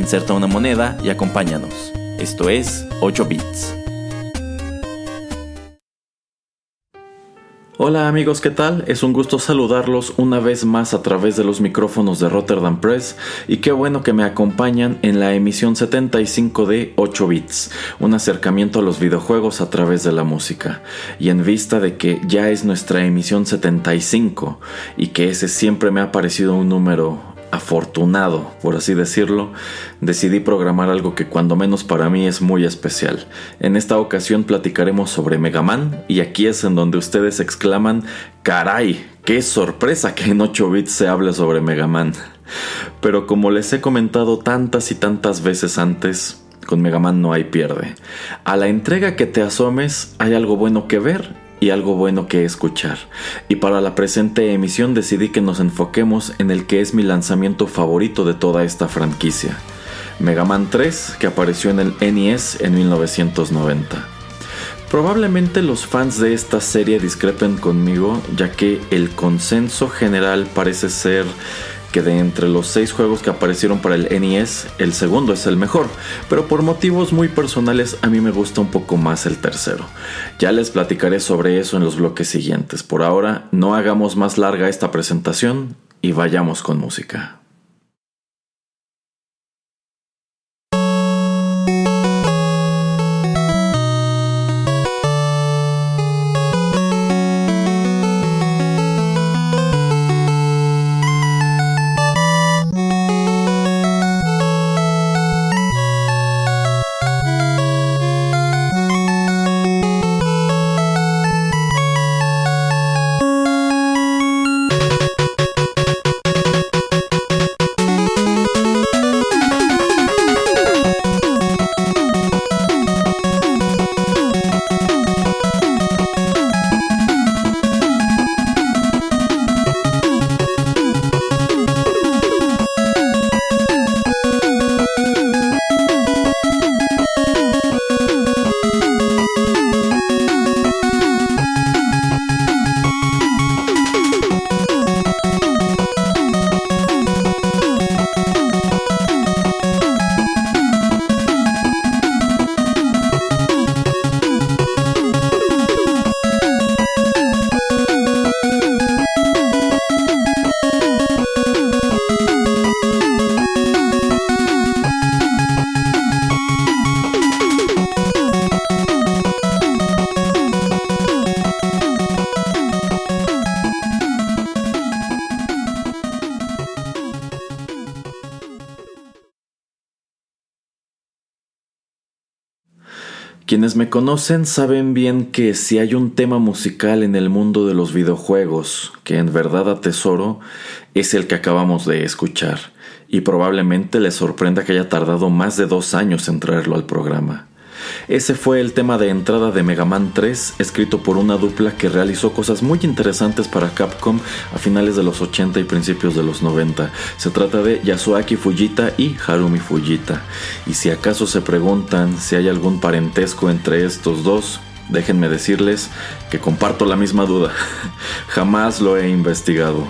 Inserta una moneda y acompáñanos. Esto es 8 bits. Hola amigos, ¿qué tal? Es un gusto saludarlos una vez más a través de los micrófonos de Rotterdam Press y qué bueno que me acompañan en la emisión 75 de 8 bits, un acercamiento a los videojuegos a través de la música. Y en vista de que ya es nuestra emisión 75 y que ese siempre me ha parecido un número afortunado, por así decirlo, decidí programar algo que cuando menos para mí es muy especial. En esta ocasión platicaremos sobre Mega Man y aquí es en donde ustedes exclaman, caray, qué sorpresa que en 8 bits se hable sobre Mega Man. Pero como les he comentado tantas y tantas veces antes, con Mega Man no hay pierde. A la entrega que te asomes hay algo bueno que ver y algo bueno que escuchar. Y para la presente emisión decidí que nos enfoquemos en el que es mi lanzamiento favorito de toda esta franquicia. Mega Man 3, que apareció en el NES en 1990. Probablemente los fans de esta serie discrepen conmigo, ya que el consenso general parece ser que de entre los seis juegos que aparecieron para el NES, el segundo es el mejor, pero por motivos muy personales a mí me gusta un poco más el tercero. Ya les platicaré sobre eso en los bloques siguientes. Por ahora, no hagamos más larga esta presentación y vayamos con música. Quienes me conocen saben bien que si hay un tema musical en el mundo de los videojuegos que en verdad atesoro, es el que acabamos de escuchar, y probablemente les sorprenda que haya tardado más de dos años en traerlo al programa. Ese fue el tema de entrada de Mega Man 3, escrito por una dupla que realizó cosas muy interesantes para Capcom a finales de los 80 y principios de los 90. Se trata de Yasuaki Fujita y Harumi Fujita. Y si acaso se preguntan si hay algún parentesco entre estos dos, déjenme decirles que comparto la misma duda. Jamás lo he investigado.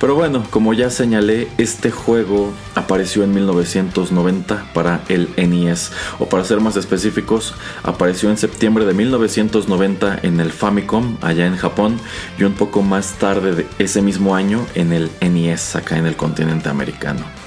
Pero bueno, como ya señalé, este juego apareció en 1990 para el NES, o para ser más específicos, apareció en septiembre de 1990 en el Famicom, allá en Japón, y un poco más tarde de ese mismo año en el NES, acá en el continente americano.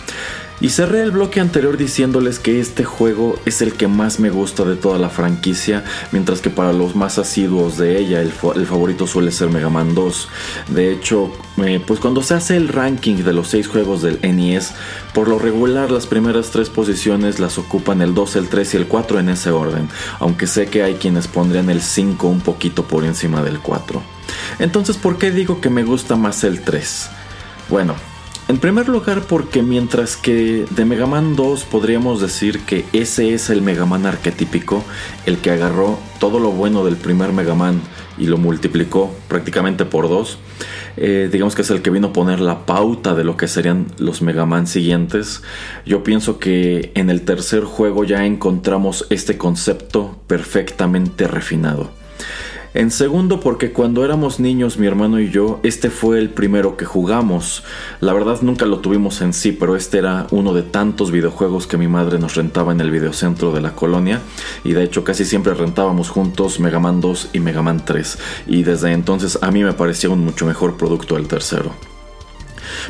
Y cerré el bloque anterior diciéndoles que este juego es el que más me gusta de toda la franquicia, mientras que para los más asiduos de ella el, favorito suele ser Mega Man 2. De hecho, eh, pues cuando se hace el ranking de los 6 juegos del NES, por lo regular las primeras 3 posiciones las ocupan el 2, el 3 y el 4 en ese orden, aunque sé que hay quienes pondrían el 5 un poquito por encima del 4. Entonces, ¿por qué digo que me gusta más el 3? Bueno, En primer lugar porque mientras que de Mega Man 2 podríamos decir que ese es el Mega Man arquetípico, el que agarró todo lo bueno del primer Mega Man y lo multiplicó prácticamente por dos, eh, digamos que es el que vino a poner la pauta de lo que serían los Mega Man siguientes, yo pienso que en el tercer juego ya encontramos este concepto perfectamente refinado. En segundo, porque cuando éramos niños, mi hermano y yo, este fue el primero que jugamos. La verdad nunca lo tuvimos en sí, pero este era uno de tantos videojuegos que mi madre nos rentaba en el videocentro de la colonia. Y de hecho casi siempre rentábamos juntos Mega Man 2 y Mega Man 3. Y desde entonces a mí me parecía un mucho mejor producto el tercero.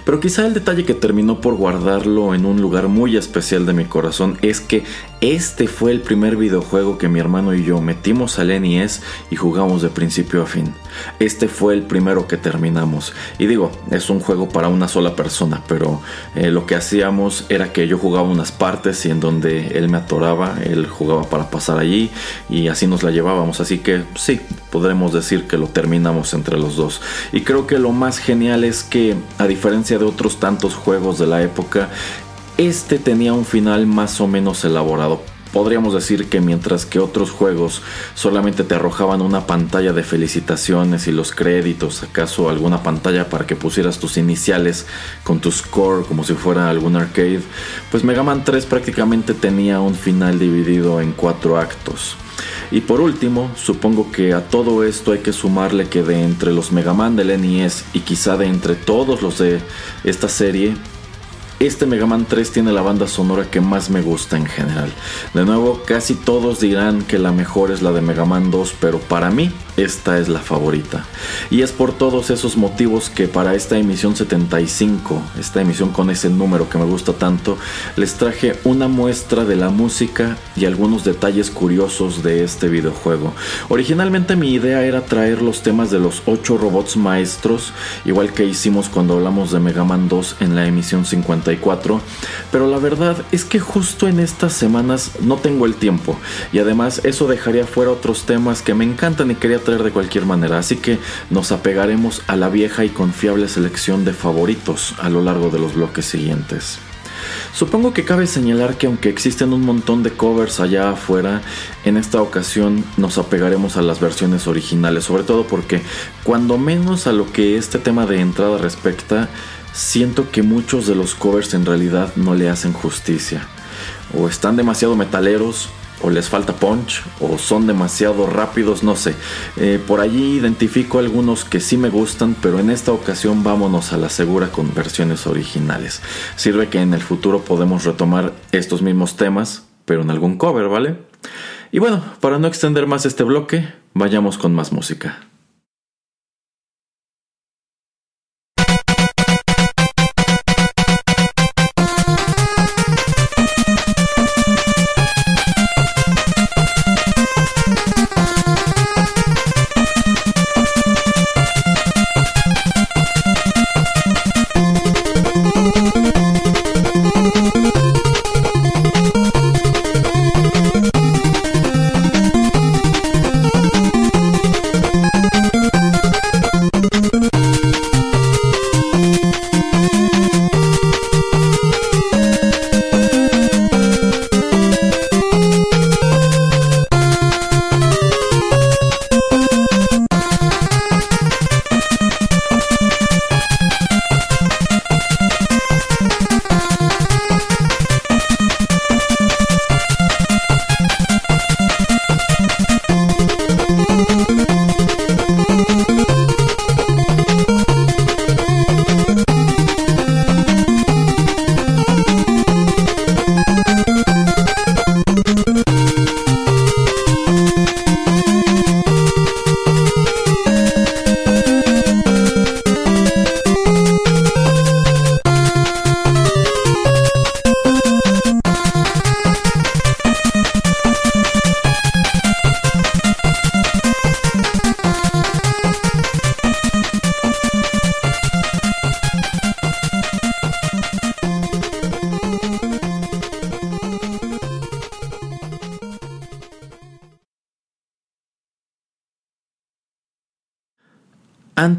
Pero quizá el detalle que terminó por guardarlo en un lugar muy especial de mi corazón es que este fue el primer videojuego que mi hermano y yo metimos al NES y jugamos de principio a fin. Este fue el primero que terminamos. Y digo, es un juego para una sola persona, pero eh, lo que hacíamos era que yo jugaba unas partes y en donde él me atoraba, él jugaba para pasar allí y así nos la llevábamos. Así que sí, podremos decir que lo terminamos entre los dos. Y creo que lo más genial es que, a diferencia de otros tantos juegos de la época, este tenía un final más o menos elaborado. Podríamos decir que mientras que otros juegos solamente te arrojaban una pantalla de felicitaciones y los créditos, acaso alguna pantalla para que pusieras tus iniciales con tu score como si fuera algún arcade, pues Mega Man 3 prácticamente tenía un final dividido en cuatro actos. Y por último, supongo que a todo esto hay que sumarle que de entre los Mega Man del NES y quizá de entre todos los de esta serie, este Mega Man 3 tiene la banda sonora que más me gusta en general. De nuevo, casi todos dirán que la mejor es la de Mega Man 2, pero para mí esta es la favorita. Y es por todos esos motivos que para esta emisión 75, esta emisión con ese número que me gusta tanto, les traje una muestra de la música y algunos detalles curiosos de este videojuego. Originalmente mi idea era traer los temas de los 8 robots maestros, igual que hicimos cuando hablamos de Mega Man 2 en la emisión 54, pero la verdad es que justo en estas semanas no tengo el tiempo. Y además eso dejaría fuera otros temas que me encantan y quería de cualquier manera, así que nos apegaremos a la vieja y confiable selección de favoritos a lo largo de los bloques siguientes. Supongo que cabe señalar que aunque existen un montón de covers allá afuera, en esta ocasión nos apegaremos a las versiones originales, sobre todo porque cuando menos a lo que este tema de entrada respecta, siento que muchos de los covers en realidad no le hacen justicia. O están demasiado metaleros o les falta punch o son demasiado rápidos, no sé. Eh, por allí identifico algunos que sí me gustan, pero en esta ocasión vámonos a la segura con versiones originales. Sirve que en el futuro podemos retomar estos mismos temas, pero en algún cover, ¿vale? Y bueno, para no extender más este bloque, vayamos con más música.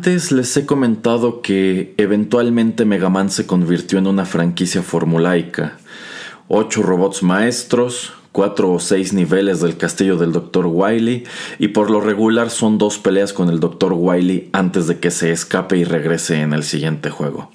Antes les he comentado que eventualmente Mega Man se convirtió en una franquicia formulaica. Ocho robots maestros, cuatro o seis niveles del castillo del Dr. Wily y por lo regular son dos peleas con el Dr. Wily antes de que se escape y regrese en el siguiente juego.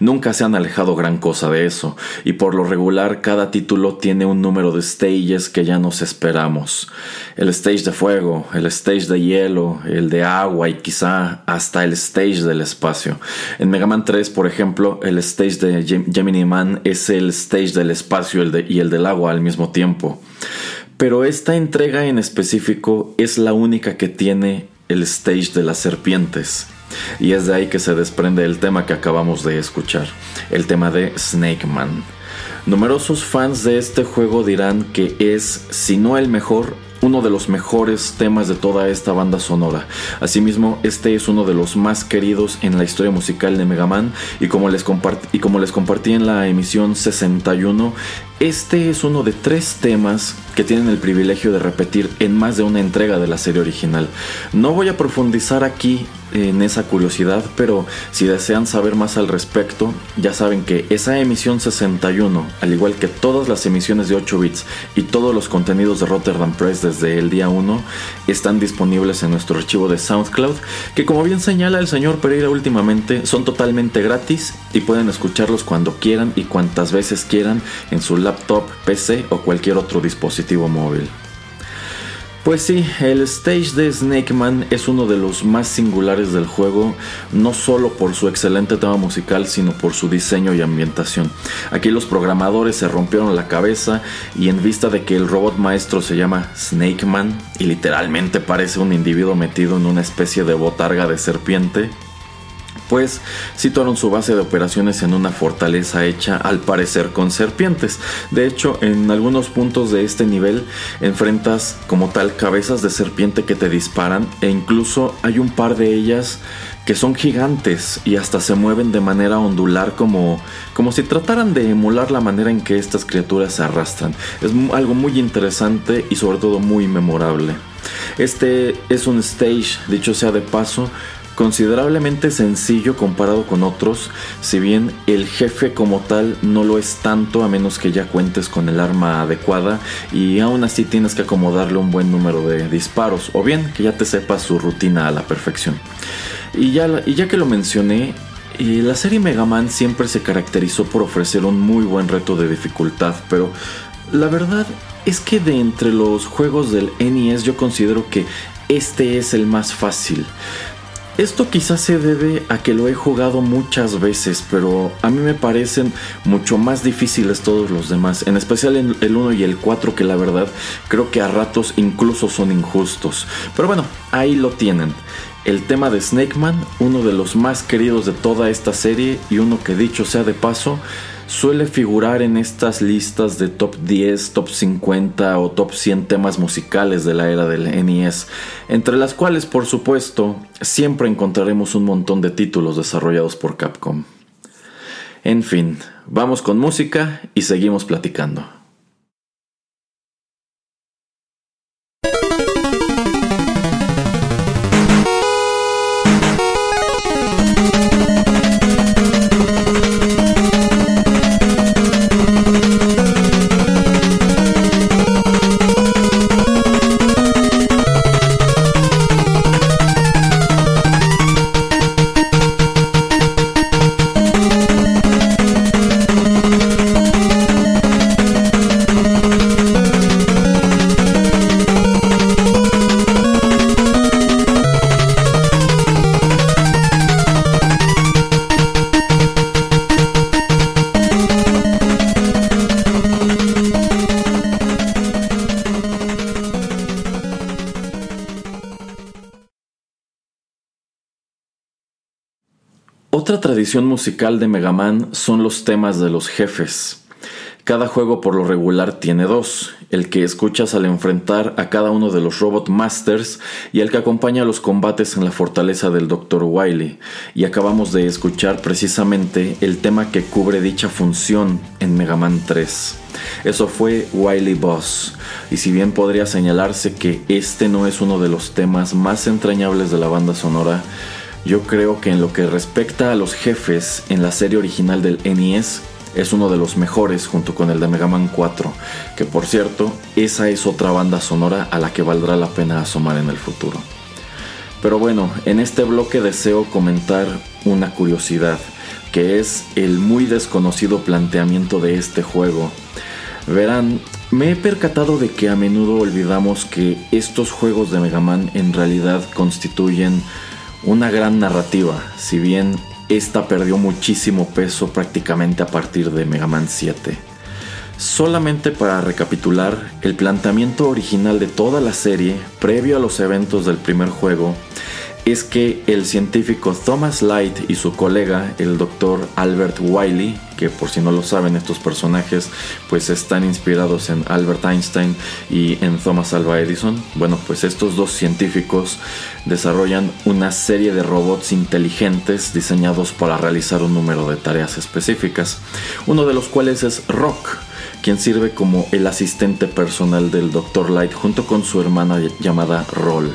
Nunca se han alejado gran cosa de eso, y por lo regular cada título tiene un número de stages que ya nos esperamos. El stage de fuego, el stage de hielo, el de agua y quizá hasta el stage del espacio. En Mega Man 3, por ejemplo, el stage de Gemini Man es el stage del espacio y el del agua al mismo tiempo. Pero esta entrega en específico es la única que tiene el stage de las serpientes. Y es de ahí que se desprende el tema que acabamos de escuchar, el tema de Snake Man. Numerosos fans de este juego dirán que es, si no el mejor, uno de los mejores temas de toda esta banda sonora. Asimismo, este es uno de los más queridos en la historia musical de Mega Man y como les, y como les compartí en la emisión 61, este es uno de tres temas que tienen el privilegio de repetir en más de una entrega de la serie original. No voy a profundizar aquí en esa curiosidad, pero si desean saber más al respecto, ya saben que esa emisión 61, al igual que todas las emisiones de 8 bits y todos los contenidos de Rotterdam Press desde el día 1, están disponibles en nuestro archivo de SoundCloud, que como bien señala el señor Pereira últimamente, son totalmente gratis y pueden escucharlos cuando quieran y cuantas veces quieran en su laptop, PC o cualquier otro dispositivo móvil. Pues sí, el stage de Snake Man es uno de los más singulares del juego, no solo por su excelente tema musical, sino por su diseño y ambientación. Aquí los programadores se rompieron la cabeza y en vista de que el robot maestro se llama Snake Man y literalmente parece un individuo metido en una especie de botarga de serpiente, pues situaron su base de operaciones en una fortaleza hecha al parecer con serpientes. De hecho, en algunos puntos de este nivel enfrentas como tal cabezas de serpiente que te disparan e incluso hay un par de ellas que son gigantes y hasta se mueven de manera ondular como, como si trataran de emular la manera en que estas criaturas se arrastran. Es algo muy interesante y sobre todo muy memorable. Este es un stage, dicho sea de paso, considerablemente sencillo comparado con otros, si bien el jefe como tal no lo es tanto a menos que ya cuentes con el arma adecuada y aún así tienes que acomodarle un buen número de disparos o bien que ya te sepas su rutina a la perfección. Y ya, y ya que lo mencioné, eh, la serie Mega Man siempre se caracterizó por ofrecer un muy buen reto de dificultad, pero la verdad es que de entre los juegos del NES yo considero que este es el más fácil. Esto quizás se debe a que lo he jugado muchas veces, pero a mí me parecen mucho más difíciles todos los demás, en especial el 1 y el 4 que la verdad creo que a ratos incluso son injustos. Pero bueno, ahí lo tienen. El tema de Snake Man, uno de los más queridos de toda esta serie y uno que dicho sea de paso, suele figurar en estas listas de top 10, top 50 o top 100 temas musicales de la era del NES, entre las cuales por supuesto siempre encontraremos un montón de títulos desarrollados por Capcom. En fin, vamos con música y seguimos platicando. Tradición musical de Mega Man son los temas de los jefes. Cada juego por lo regular tiene dos, el que escuchas al enfrentar a cada uno de los Robot Masters y el que acompaña a los combates en la fortaleza del Dr. Wily. Y acabamos de escuchar precisamente el tema que cubre dicha función en Mega Man 3. Eso fue Wily Boss, y si bien podría señalarse que este no es uno de los temas más entrañables de la banda sonora, Yo creo que en lo que respecta a los jefes en la serie original del NES, es uno de los mejores junto con el de Mega Man 4, que por cierto, esa es otra banda sonora a la que valdrá la pena asomar en el futuro. Pero bueno, en este bloque deseo comentar una curiosidad, que es el muy desconocido planteamiento de este juego. Verán, me he percatado de que a menudo olvidamos que estos juegos de Mega Man en realidad constituyen una gran narrativa, si bien esta perdió muchísimo peso prácticamente a partir de Mega Man 7. Solamente para recapitular, el planteamiento original de toda la serie, previo a los eventos del primer juego, es que el científico Thomas Light y su colega, el doctor Albert Wiley, que por si no lo saben estos personajes, pues están inspirados en Albert Einstein y en Thomas Alva Edison. Bueno, pues estos dos científicos desarrollan una serie de robots inteligentes diseñados para realizar un número de tareas específicas, uno de los cuales es Rock quien sirve como el asistente personal del Dr. Light junto con su hermana llamada Roll.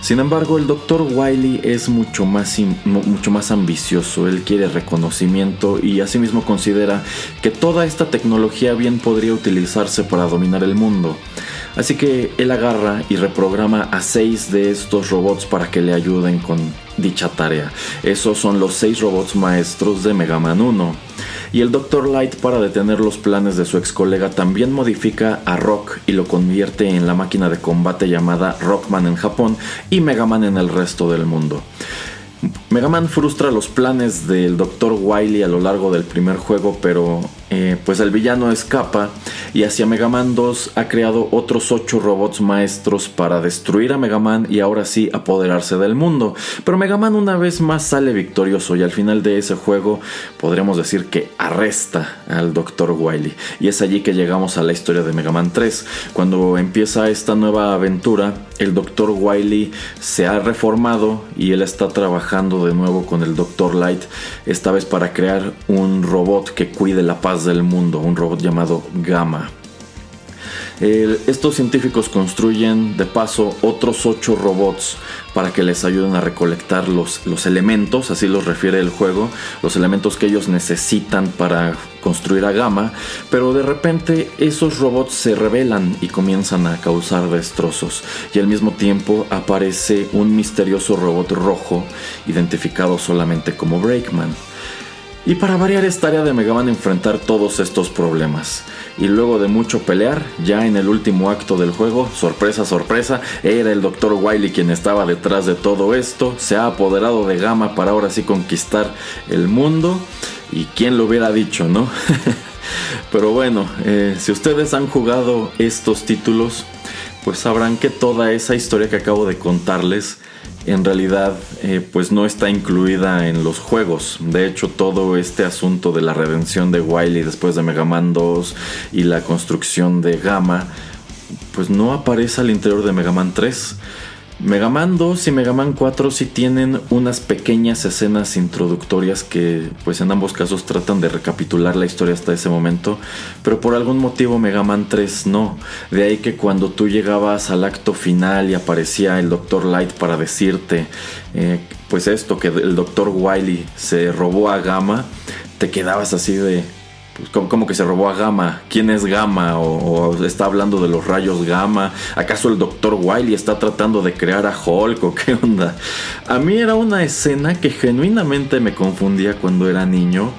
Sin embargo, el Dr. Wiley es mucho más, mucho más ambicioso, él quiere reconocimiento y asimismo considera que toda esta tecnología bien podría utilizarse para dominar el mundo. Así que él agarra y reprograma a seis de estos robots para que le ayuden con dicha tarea. Esos son los seis robots maestros de Mega Man 1. Y el Dr. Light para detener los planes de su ex colega también modifica a Rock y lo convierte en la máquina de combate llamada Rockman en Japón y Mega Man en el resto del mundo. Mega Man frustra los planes del Dr. Wily a lo largo del primer juego, pero eh, pues el villano escapa y hacia Mega Man 2 ha creado otros 8 robots maestros para destruir a Mega Man y ahora sí apoderarse del mundo. Pero Mega Man una vez más sale victorioso y al final de ese juego podremos decir que arresta al Dr. Wily. Y es allí que llegamos a la historia de Mega Man 3. Cuando empieza esta nueva aventura, el Dr. Wily se ha reformado y él está trabajando de nuevo con el Dr. Light, esta vez para crear un robot que cuide la paz del mundo, un robot llamado Gamma. Estos científicos construyen de paso otros ocho robots para que les ayuden a recolectar los, los elementos, así los refiere el juego, los elementos que ellos necesitan para construir a Gamma, pero de repente esos robots se rebelan y comienzan a causar destrozos y al mismo tiempo aparece un misterioso robot rojo identificado solamente como Breakman. Y para variar es tarea de Mega Man enfrentar todos estos problemas. Y luego de mucho pelear, ya en el último acto del juego, sorpresa, sorpresa, era el Dr. Wily quien estaba detrás de todo esto, se ha apoderado de Gamma para ahora sí conquistar el mundo. Y quién lo hubiera dicho, ¿no? Pero bueno, eh, si ustedes han jugado estos títulos, pues sabrán que toda esa historia que acabo de contarles en realidad eh, pues no está incluida en los juegos. De hecho, todo este asunto de la redención de Wily después de Mega Man 2 y la construcción de Gamma, pues no aparece al interior de Mega Man 3. Mega Man 2 y Mega Man 4 sí tienen unas pequeñas escenas introductorias que pues en ambos casos tratan de recapitular la historia hasta ese momento, pero por algún motivo Mega Man 3 no. De ahí que cuando tú llegabas al acto final y aparecía el Dr. Light para decirte eh, pues esto, que el Dr. Wily se robó a Gamma, te quedabas así de pues, como, que se robó a Gamma. ¿Quién es Gamma? O, está hablando de los rayos Gamma. ¿Acaso el Dr. Wily está tratando de crear a Hulk o qué onda? A mí era una escena que genuinamente me confundía cuando era niño.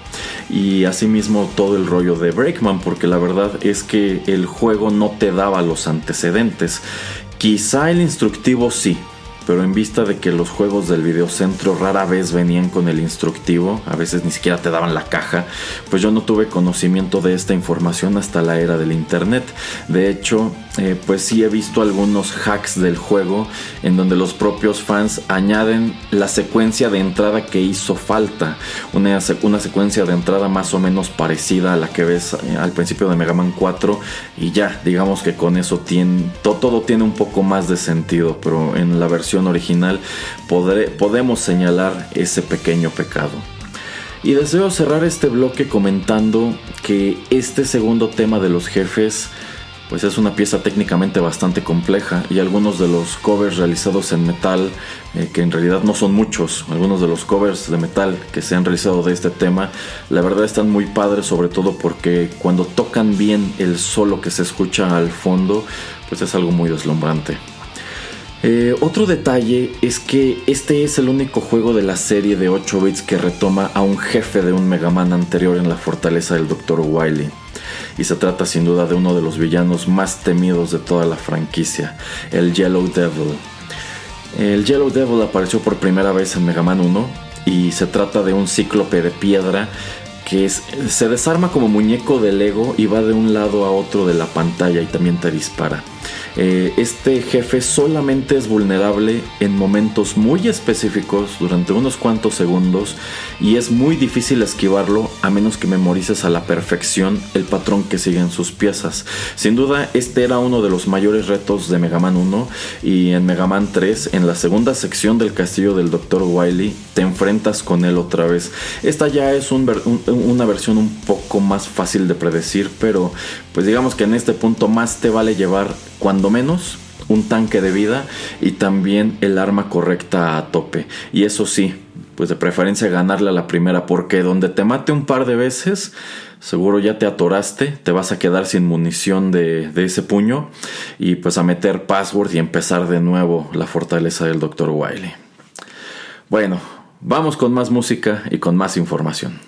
Y asimismo todo el rollo de Breakman, porque la verdad es que el juego no te daba los antecedentes. Quizá el instructivo sí, pero en vista de que los juegos del videocentro rara vez venían con el instructivo, a veces ni siquiera te daban la caja, pues yo no tuve conocimiento de esta información hasta la era del internet. De hecho, eh, pues sí he visto algunos hacks del juego en donde los propios fans añaden la secuencia de entrada que hizo falta, una, una secuencia de entrada más o menos parecida a la que ves eh, al principio de Mega Man 4 y ya, digamos que con eso todo tiene un poco más de sentido, pero en la versión original podemos señalar ese pequeño pecado. Y deseo cerrar este bloque comentando que este segundo tema de los jefes pues es una pieza técnicamente bastante compleja y algunos de los covers realizados en metal, eh, que en realidad no son muchos, algunos de los covers de metal que se han realizado de este tema, la verdad están muy padres, sobre todo porque cuando tocan bien el solo que se escucha al fondo, pues es algo muy deslumbrante. Eh, otro detalle es que este es el único juego de la serie de 8 bits que retoma a un jefe de un Mega Man anterior en la fortaleza del Dr. Wily. Y se trata sin duda de uno de los villanos más temidos de toda la franquicia, el Yellow Devil. El Yellow Devil apareció por primera vez en Mega Man 1 y se trata de un cíclope de piedra que se desarma como muñeco de Lego y va de un lado a otro de la pantalla y también te dispara. Eh, este jefe solamente es vulnerable en momentos muy específicos durante unos cuantos segundos y es muy difícil esquivarlo a menos que memorices a la perfección el patrón que siguen sus piezas. Sin duda este era uno de los mayores retos de Mega Man 1 y en Mega Man 3 en la segunda sección del castillo del Dr. Wily te enfrentas con él otra vez. Esta ya es una versión un poco más fácil de predecir pero pues digamos que en este punto más te vale llevar cuando menos un tanque de vida y también el arma correcta a tope. Y eso sí, pues de preferencia ganarle a la primera, porque donde te mate un par de veces, seguro ya te atoraste, te vas a quedar sin munición de, ese puño y pues a meter password y empezar de nuevo la fortaleza del Dr. Wiley. Bueno, vamos con más música y con más información.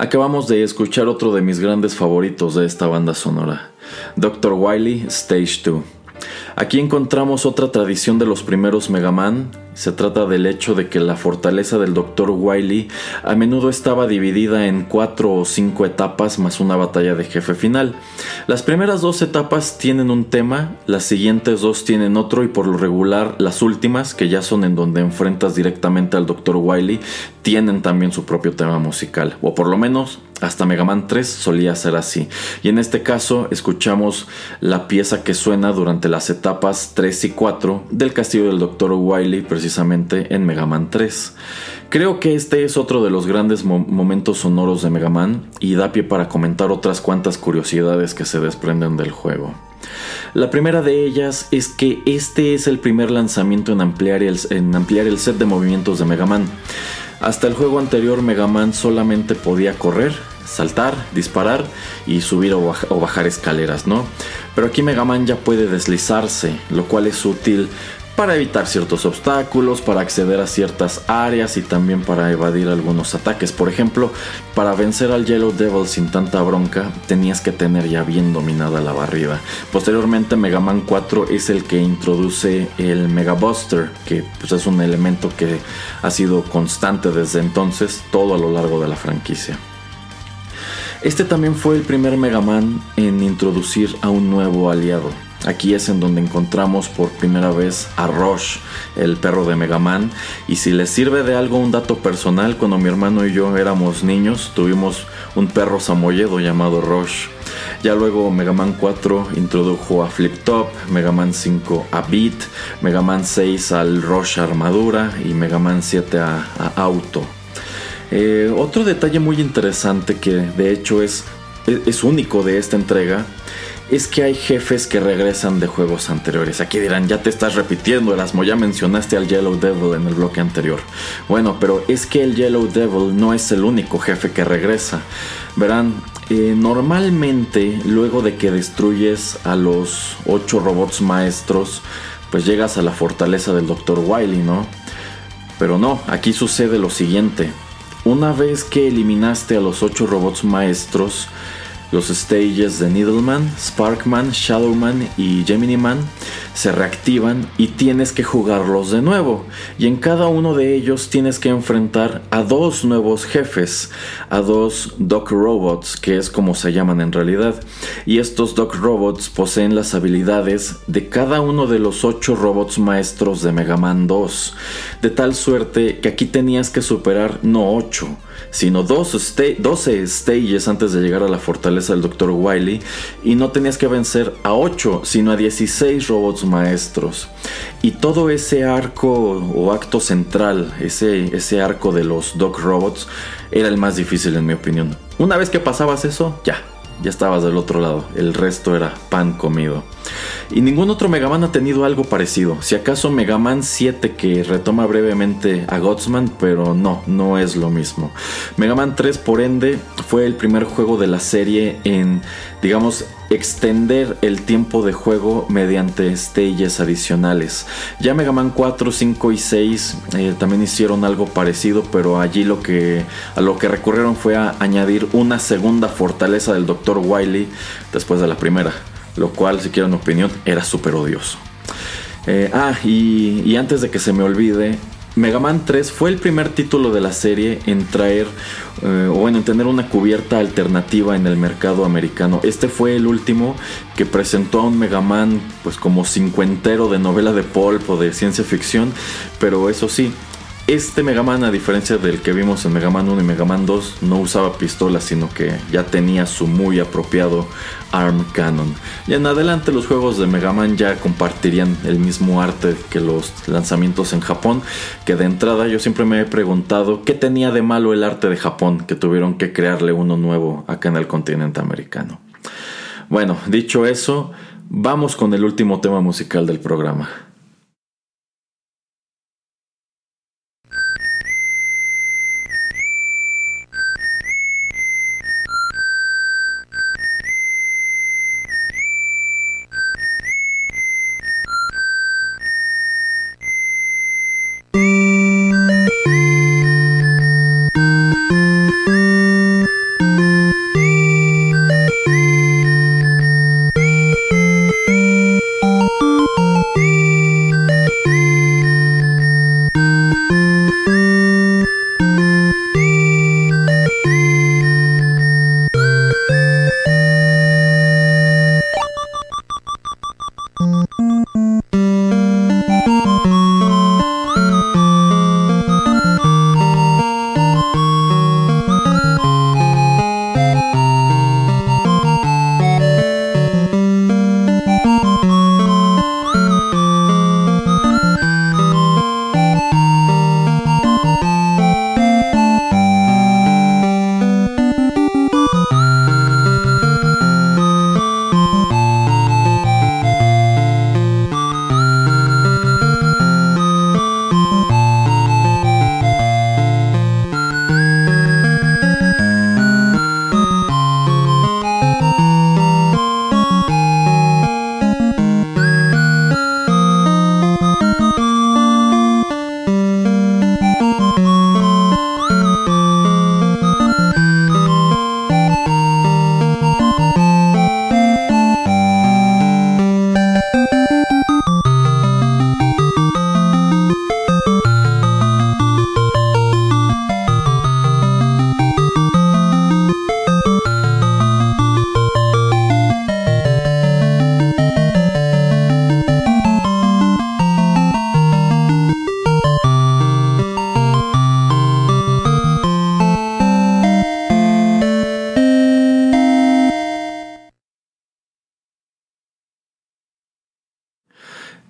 Acabamos de escuchar otro de mis grandes favoritos de esta banda sonora, Dr. Wily Stage 2. Aquí encontramos otra tradición de los primeros Mega Man. Se trata del hecho de que la fortaleza del Dr. Wily a menudo estaba dividida en cuatro o cinco etapas más una batalla de jefe final. Las primeras dos etapas tienen un tema, las siguientes dos tienen otro y por lo regular las últimas, que ya son en donde enfrentas directamente al Dr. Wily, tienen también su propio tema musical, o por lo menos hasta Mega Man 3 solía ser así. Y en este caso escuchamos la pieza que suena durante las etapas 3 y 4 del castillo del Dr. Wily precisamente en Mega Man 3. Creo que este es otro de los grandes momentos sonoros de Mega Man y da pie para comentar otras cuantas curiosidades que se desprenden del juego. La primera de ellas es que este es el primer lanzamiento en ampliar el, en ampliar el set de movimientos de Mega Man. Hasta el juego anterior Mega Man solamente podía correr, saltar, disparar y subir o, bajar escaleras, ¿no? Pero aquí Mega Man ya puede deslizarse, lo cual es útil para evitar ciertos obstáculos, para acceder a ciertas áreas y también para evadir algunos ataques. Por ejemplo, para vencer al Yellow Devil sin tanta bronca, tenías que tener ya bien dominada la barrida. Posteriormente, Mega Man 4 es el que introduce el Mega Buster, que pues, es un elemento que ha sido constante desde entonces, todo a lo largo de la franquicia. Este también fue el primer Mega Man en introducir a un nuevo aliado, Aquí es en donde encontramos por primera vez a Roche, el perro de Mega Man. Y si les sirve de algo un dato personal, cuando mi hermano y yo éramos niños, tuvimos un perro samoyedo llamado Roche. Ya luego Mega Man 4 introdujo a Flip Top, Mega Man 5 a Beat, Mega Man 6 al Rush Armadura y Mega Man 7 a, Auto. Eh, otro detalle muy interesante que de hecho es, es único de esta entrega es que hay jefes que regresan de juegos anteriores. Aquí dirán, ya te estás repitiendo, Erasmo, ya mencionaste al Yellow Devil en el bloque anterior. Bueno, pero es que el Yellow Devil no es el único jefe que regresa. Verán, eh, normalmente luego de que destruyes a los ocho robots maestros, pues llegas a la fortaleza del Dr. Wily, ¿no? Pero no, aquí sucede lo siguiente. Una vez que eliminaste a los ocho robots maestros, los stages de Needleman, Sparkman, Shadowman y Gemini Man se reactivan y tienes que jugarlos de nuevo. Y en cada uno de ellos tienes que enfrentar a dos nuevos jefes, a dos Doc Robots, que es como se llaman en realidad. Y estos Doc Robots poseen las habilidades de cada uno de los ocho robots maestros de Mega Man 2. De tal suerte que aquí tenías que superar no 8, sino 12 stages antes de llegar a la fortaleza del Dr. Wily y no tenías que vencer a 8, sino a 16 robots maestros. Y todo ese arco o acto central, ese, ese arco de los Doc Robots, era el más difícil en mi opinión. Una vez que pasabas eso, ya, ya estabas del otro lado. El resto era pan comido. Y ningún otro Mega Man ha tenido algo parecido. Si acaso Mega Man 7 que retoma brevemente a Godsman, pero no, no es lo mismo. Mega Man 3 por ende fue el primer juego de la serie en, digamos, extender el tiempo de juego mediante stages adicionales. Ya Mega Man 4, 5 y 6 eh, también hicieron algo parecido, pero allí lo que, a lo que recurrieron fue a añadir una segunda fortaleza del Dr. Wily después de la primera lo cual, si quieren opinión, era súper odioso. Eh, ah, y, antes de que se me olvide, Mega Man 3 fue el primer título de la serie en traer, eh, o en tener una cubierta alternativa en el mercado americano. Este fue el último que presentó a un Mega Man, pues como cincuentero de novela de pulp o de ciencia ficción, pero eso sí, este Mega Man, a diferencia del que vimos en Mega Man 1 y Mega Man 2, no usaba pistolas, sino que ya tenía su muy apropiado ARM Cannon. Y en adelante los juegos de Mega Man ya compartirían el mismo arte que los lanzamientos en Japón, que de entrada yo siempre me he preguntado qué tenía de malo el arte de Japón, que tuvieron que crearle uno nuevo acá en el continente americano. Bueno, dicho eso, vamos con el último tema musical del programa.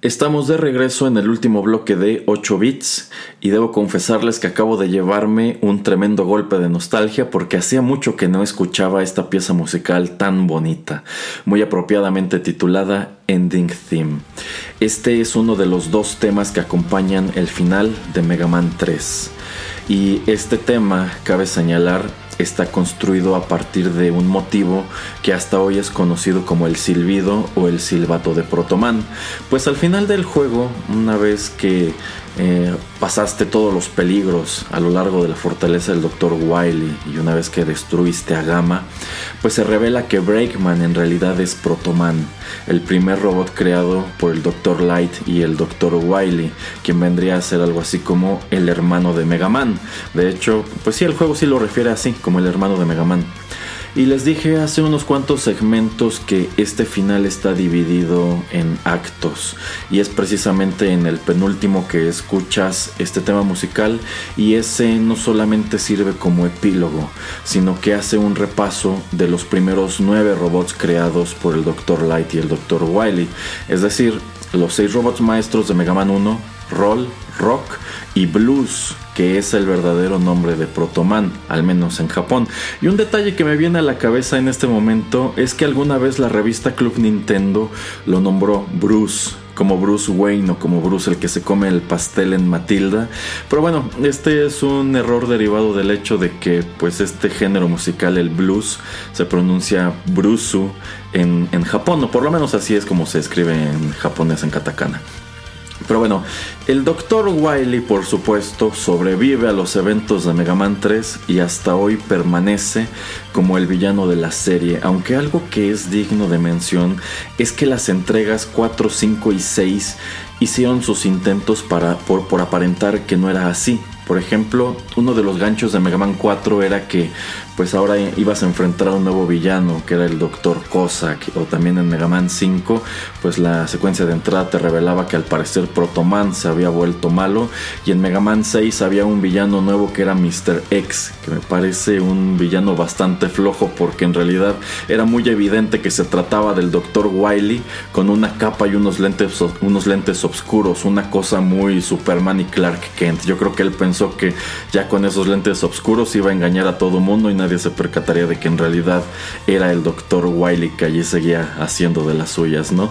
Estamos de regreso en el último bloque de 8 bits y debo confesarles que acabo de llevarme un tremendo golpe de nostalgia porque hacía mucho que no escuchaba esta pieza musical tan bonita, muy apropiadamente titulada Ending Theme. Este es uno de los dos temas que acompañan el final de Mega Man 3 y este tema, cabe señalar, está construido a partir de un motivo que hasta hoy es conocido como el silbido o el silbato de Protoman. Pues al final del juego, una vez que eh, pasaste todos los peligros a lo largo de la fortaleza del Dr. Wily y una vez que destruiste a Gamma, pues se revela que Breakman en realidad es Protoman, el primer robot creado por el Dr. Light y el Dr. Wily, quien vendría a ser algo así como el hermano de Mega Man. De hecho, pues sí, el juego sí lo refiere así, como el hermano de Mega Man. Y les dije hace unos cuantos segmentos que este final está dividido en actos. Y es precisamente en el penúltimo que escuchas este tema musical. Y ese no solamente sirve como epílogo, sino que hace un repaso de los primeros nueve robots creados por el Dr. Light y el Dr. Wily. Es decir, los seis robots maestros de Mega Man 1, Roll, Rock y Blues que es el verdadero nombre de Protoman, al menos en Japón. Y un detalle que me viene a la cabeza en este momento es que alguna vez la revista Club Nintendo lo nombró Bruce como Bruce Wayne o como Bruce el que se come el pastel en Matilda. Pero bueno, este es un error derivado del hecho de que pues este género musical, el blues, se pronuncia Brusu en, en Japón, o por lo menos así es como se escribe en japonés en katakana. Pero bueno, el Dr. Wily por supuesto sobrevive a los eventos de Mega Man 3 y hasta hoy permanece como el villano de la serie, aunque algo que es digno de mención es que las entregas 4, 5 y 6 hicieron sus intentos para, por, por aparentar que no era así. Por ejemplo, uno de los ganchos de Mega Man 4 era que pues ahora ibas a enfrentar a un nuevo villano que era el Dr. Cossack o también en Mega Man 5 pues la secuencia de entrada te revelaba que al parecer Protoman se había vuelto malo y en Mega Man 6 había un villano nuevo que era Mr. X que me parece un villano bastante flojo porque en realidad era muy evidente que se trataba del Dr. Wily con una capa y unos lentes, unos lentes oscuros, una cosa muy Superman y Clark Kent. Yo creo que él pensó que ya con esos lentes oscuros iba a engañar a todo mundo y nadie se percataría de que en realidad era el doctor Wiley que allí seguía haciendo de las suyas, ¿no?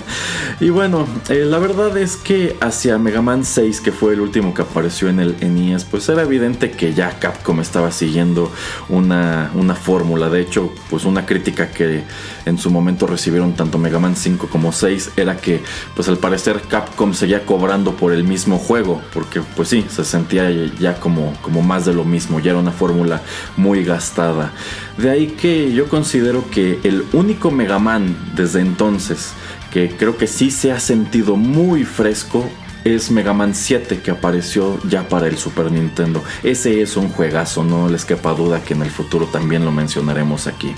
y bueno, eh, la verdad es que hacia Mega Man 6, que fue el último que apareció en el NES, pues era evidente que ya Capcom estaba siguiendo una, una fórmula. De hecho, pues una crítica que en su momento recibieron tanto Mega Man 5 como 6 era que pues al parecer Capcom seguía cobrando por el mismo juego, porque pues sí, se sentía ya como, como más de lo mismo, ya era una fórmula muy gastada. De ahí que yo considero que el único Mega Man desde entonces que creo que sí se ha sentido muy fresco es Mega Man 7 que apareció ya para el Super Nintendo. Ese es un juegazo, no les quepa duda que en el futuro también lo mencionaremos aquí.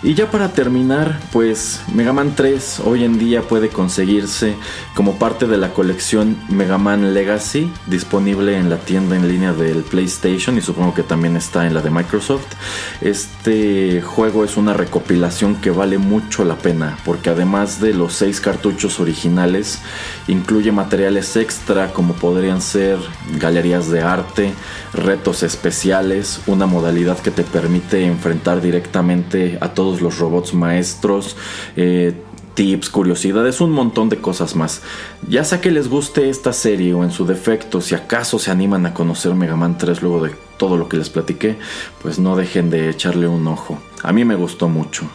Y ya para terminar, pues Mega Man 3 hoy en día puede conseguirse como parte de la colección Mega Man Legacy, disponible en la tienda en línea del PlayStation y supongo que también está en la de Microsoft. Este juego es una recopilación que vale mucho la pena, porque además de los 6 cartuchos originales, incluye materiales extra como podrían ser galerías de arte, retos especiales, una modalidad que te permite enfrentar directamente a todos los robots maestros, eh, tips, curiosidades, un montón de cosas más. Ya sea que les guste esta serie o en su defecto, si acaso se animan a conocer Mega Man 3 luego de todo lo que les platiqué, pues no dejen de echarle un ojo. A mí me gustó mucho.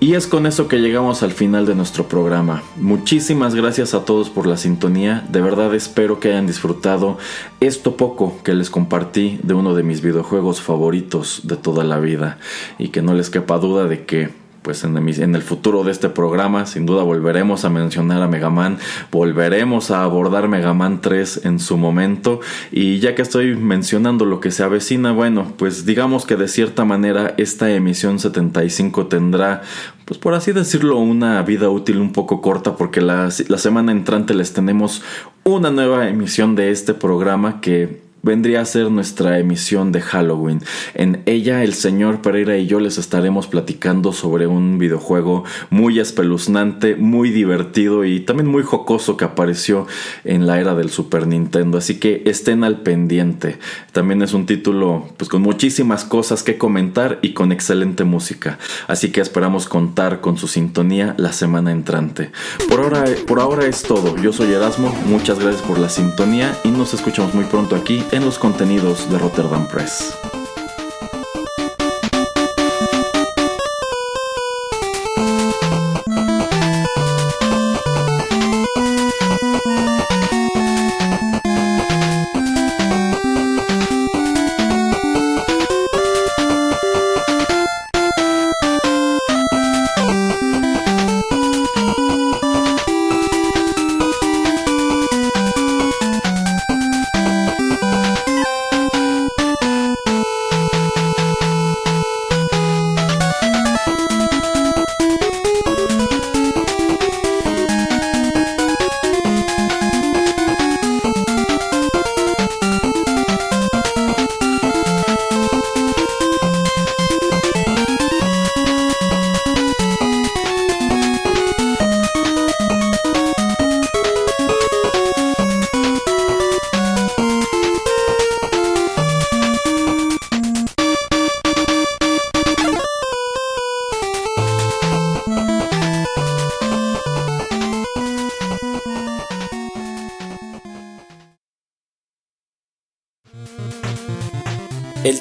Y es con eso que llegamos al final de nuestro programa. Muchísimas gracias a todos por la sintonía. De verdad espero que hayan disfrutado esto poco que les compartí de uno de mis videojuegos favoritos de toda la vida. Y que no les quepa duda de que pues en el, futuro de este programa sin duda volveremos a mencionar a Mega Man, volveremos a abordar Mega Man 3 en su momento y ya que estoy mencionando lo que se avecina, bueno, pues digamos que de cierta manera esta emisión 75 tendrá pues por así decirlo, una vida útil un poco corta porque la, la semana entrante les tenemos una nueva emisión de este programa que vendría a ser nuestra emisión de Halloween. En ella el señor Pereira y yo les estaremos platicando sobre un videojuego muy espeluznante, muy divertido y también muy jocoso que apareció en la era del Super Nintendo. Así que estén al pendiente. También es un título pues con muchísimas cosas que comentar y con excelente música. Así que esperamos contar con su sintonía la semana entrante. Por ahora, por ahora es todo. Yo soy Erasmo, muchas gracias por la sintonía y nos escuchamos muy pronto aquí en los contenidos de Rotterdam Press.